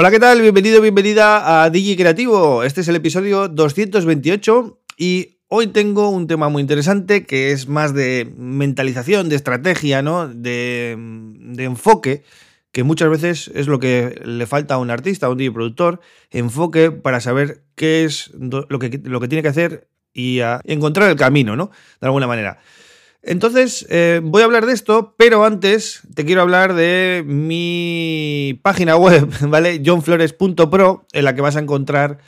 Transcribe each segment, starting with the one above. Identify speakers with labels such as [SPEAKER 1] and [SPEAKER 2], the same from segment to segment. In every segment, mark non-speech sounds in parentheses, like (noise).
[SPEAKER 1] Hola, ¿qué tal? Bienvenido, bienvenida a Digi Creativo. Este es el episodio 228 y hoy tengo un tema muy interesante que es más de mentalización, de estrategia, ¿no? De, enfoque, que muchas veces es lo que le falta a un artista, a un DJ productor, enfoque para saber qué es lo que, lo que tiene que hacer y encontrar el camino, ¿no? De alguna manera. Entonces, eh, voy a hablar de esto, pero antes te quiero hablar de mi página web, (laughs) ¿vale? johnflores.pro, en la que vas a encontrar,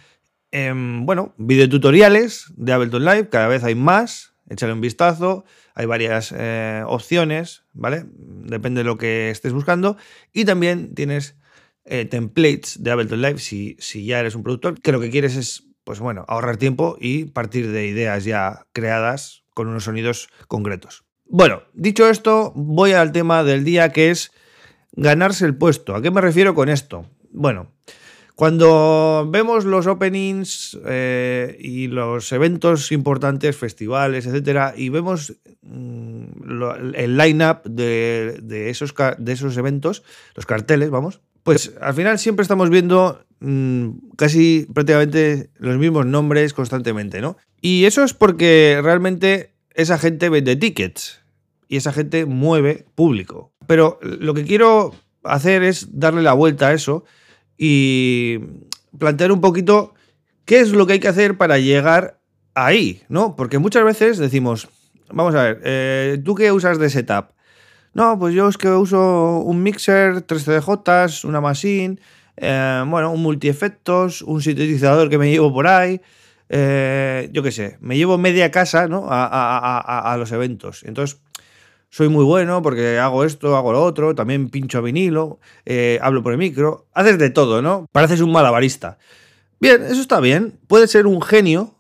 [SPEAKER 1] eh, bueno, videotutoriales de Ableton Live, cada vez hay más, échale un vistazo, hay varias eh, opciones, ¿vale? Depende de lo que estés buscando, y también tienes eh, templates de Ableton Live si, si ya eres un productor, que lo que quieres es, pues bueno, ahorrar tiempo y partir de ideas ya creadas con unos sonidos concretos. Bueno, dicho esto, voy al tema del día que es ganarse el puesto. ¿A qué me refiero con esto? Bueno, cuando vemos los openings eh, y los eventos importantes, festivales, etcétera, y vemos mm, el line-up de, esos, de esos eventos, los carteles, vamos, pues al final siempre estamos viendo mm, casi prácticamente los mismos nombres constantemente, ¿no? Y eso es porque realmente esa gente vende tickets y esa gente mueve público. Pero lo que quiero hacer es darle la vuelta a eso y plantear un poquito qué es lo que hay que hacer para llegar ahí, ¿no? Porque muchas veces decimos, vamos a ver, eh, ¿tú qué usas de setup? No, pues yo es que uso un mixer, tres CDJs, una machine, eh, bueno, un multiefectos, un sintetizador que me llevo por ahí, eh, yo qué sé, me llevo media casa ¿no? a, los eventos. Entonces, soy muy bueno porque hago esto, hago lo otro, también pincho vinilo, eh, hablo por el micro, haces de todo, ¿no? Pareces un malabarista. Bien, eso está bien. Puedes ser un genio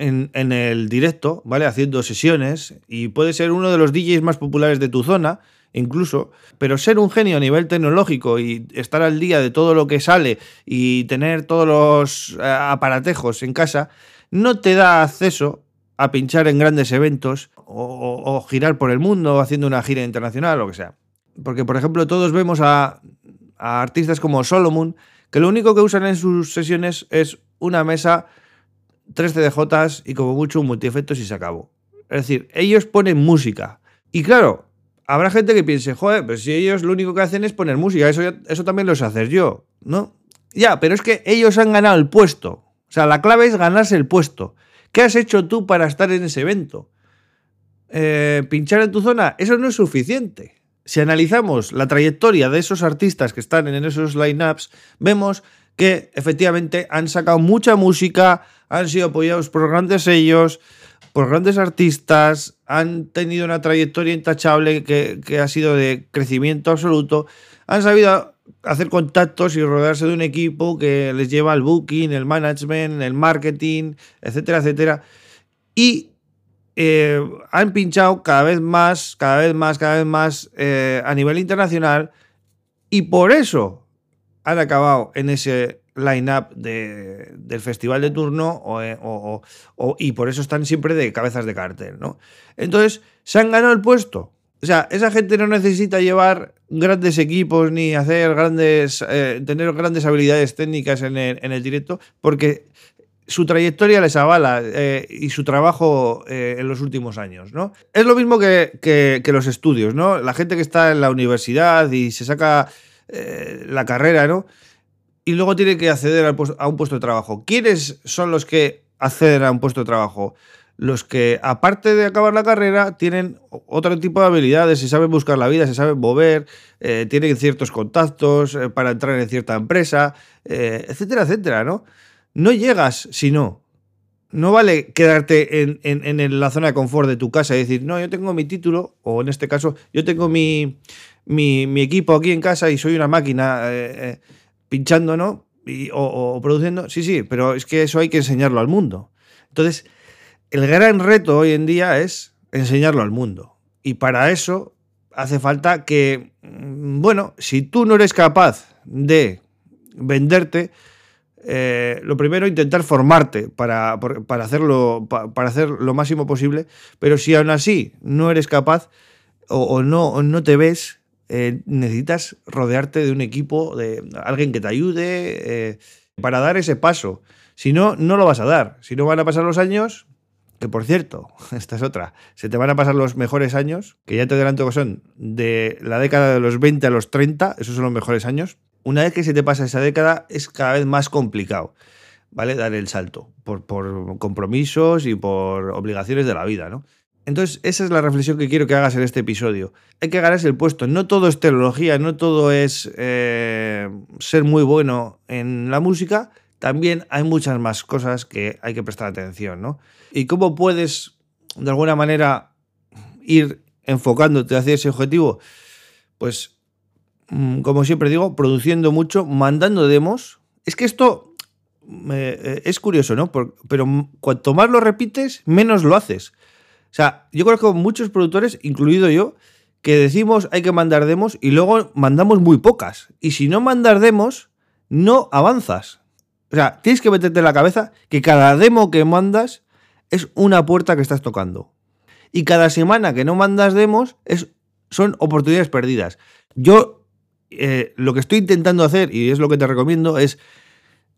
[SPEAKER 1] en, el directo, ¿vale? Haciendo sesiones y puede ser uno de los DJs más populares de tu zona incluso, pero ser un genio a nivel tecnológico y estar al día de todo lo que sale y tener todos los eh, aparatejos en casa, no te da acceso a pinchar en grandes eventos o, girar por el mundo haciendo una gira internacional o lo que sea. Porque, por ejemplo, todos vemos a, a artistas como Solomon, que lo único que usan en sus sesiones es una mesa, tres CDJs y como mucho un multiefectos y se acabó. Es decir, ellos ponen música. Y claro, habrá gente que piense, joder, pero si ellos lo único que hacen es poner música, eso, eso también lo sé hacer yo, ¿no? Ya, pero es que ellos han ganado el puesto. O sea, la clave es ganarse el puesto. ¿Qué has hecho tú para estar en ese evento? Eh, pinchar en tu zona, eso no es suficiente. Si analizamos la trayectoria de esos artistas que están en esos lineups, vemos que efectivamente han sacado mucha música, han sido apoyados por grandes sellos, por grandes artistas, han tenido una trayectoria intachable que, ha sido de crecimiento absoluto, han sabido hacer contactos y rodearse de un equipo que les lleva el booking, el management, el marketing, etcétera, etcétera. Y eh, han pinchado cada vez más, cada vez más, cada vez más eh, a nivel internacional y por eso han acabado en ese line-up de, del festival de turno eh, y por eso están siempre de cabezas de cartel, ¿no? Entonces, se han ganado el puesto. O sea, esa gente no necesita llevar grandes equipos ni hacer grandes, eh, tener grandes habilidades técnicas en el, en el, directo, porque su trayectoria les avala eh, y su trabajo en los últimos años, ¿no? Es lo mismo que, que, que, los estudios, ¿no? La gente que está en la universidad y se saca la carrera, ¿no? y luego tiene que acceder a un puesto de trabajo. ¿Quiénes son los que acceden a un puesto de trabajo? Los que, aparte de acabar la carrera, tienen otro tipo de habilidades, se saben buscar la vida, se saben mover, eh, tienen ciertos contactos eh, para entrar en cierta empresa, eh, etcétera, etcétera, ¿no? No llegas si no. No vale quedarte en, en, la zona de confort de tu casa y decir, no, yo tengo mi título, o en este caso, yo tengo mi, mi, mi equipo aquí en casa y soy una máquina pinchando, ¿no? o, produciendo. Sí, sí, pero es que eso hay que enseñarlo al mundo. Entonces, el gran reto hoy en día es enseñarlo al mundo. Y para eso hace falta que, mm, bueno, si tú no eres capaz de venderte, eh, lo primero intentar formarte para, para hacerlo para hacer lo máximo posible pero si aún así no eres capaz o, no, no te ves eh, necesitas rodearte de un equipo, de alguien que te ayude eh, para dar ese paso. Si no, no lo vas a dar. Si no van a pasar los años, que por cierto, (laughs) esta es otra, se te van a pasar los mejores años, que ya te adelanto que son de la década de los 20 a los 30, esos son los mejores años. Una vez que se te pasa esa década es cada vez más complicado, ¿vale? Dar el salto por, por compromisos y por obligaciones de la vida, ¿no? Entonces, esa es la reflexión que quiero que hagas en este episodio. Hay que ganarse el puesto. No todo es tecnología, no todo es eh, ser muy bueno en la música. También hay muchas más cosas que hay que prestar atención, ¿no? Y cómo puedes, de alguna manera, ir enfocándote hacia ese objetivo. Pues, mm, como siempre digo, produciendo mucho, mandando demos. Es que esto eh, es curioso, ¿no? pero cuanto más lo repites, menos lo haces. O sea, yo conozco muchos productores, incluido yo, que decimos hay que mandar demos y luego mandamos muy pocas. Y si no mandar demos, no avanzas. O sea, tienes que meterte en la cabeza que cada demo que mandas es una puerta que estás tocando. Y cada semana que no mandas demos es, son oportunidades perdidas. Yo eh, lo que estoy intentando hacer, y es lo que te recomiendo, es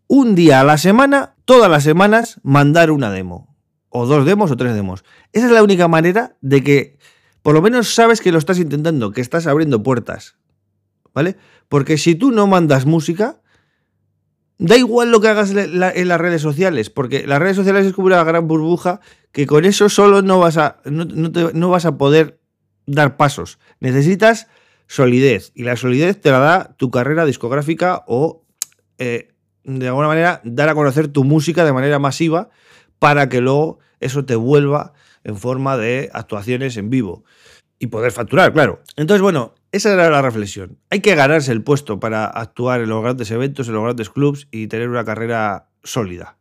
[SPEAKER 1] un día a la semana, todas las semanas, mandar una demo o dos demos o tres demos. Esa es la única manera de que por lo menos sabes que lo estás intentando, que estás abriendo puertas. ¿Vale? Porque si tú no mandas música, da igual lo que hagas en las redes sociales, porque las redes sociales es como una gran burbuja que con eso solo no vas a, no, vas a poder dar pasos. Necesitas solidez y la solidez te la da tu carrera discográfica o eh, de alguna manera dar a conocer tu música de manera masiva para que luego eso te vuelva en forma de actuaciones en vivo y poder facturar, claro. Entonces, bueno, esa era la reflexión. Hay que ganarse el puesto para actuar en los grandes eventos, en los grandes clubs y tener una carrera sólida.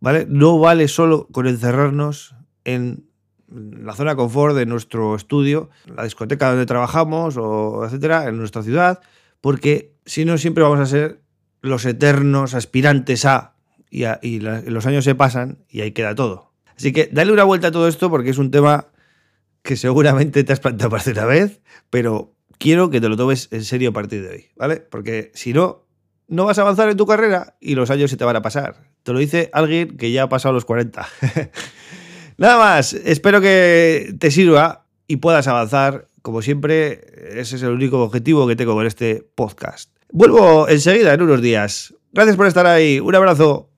[SPEAKER 1] ¿Vale? No vale solo con encerrarnos en la zona confort de nuestro estudio, la discoteca donde trabajamos, o etcétera, en nuestra ciudad, porque si no, siempre vamos a ser los eternos aspirantes a y, los años se pasan y ahí queda todo. Así que dale una vuelta a todo esto porque es un tema que seguramente te has planteado para una vez, pero quiero que te lo tomes en serio a partir de hoy, ¿vale? Porque si no, no vas a avanzar en tu carrera y los años se te van a pasar. Te lo dice alguien que ya ha pasado los 40. (laughs) Nada más, espero que te sirva y puedas avanzar. Como siempre, ese es el único objetivo que tengo con este podcast. Vuelvo enseguida en unos días. Gracias por estar ahí. Un abrazo.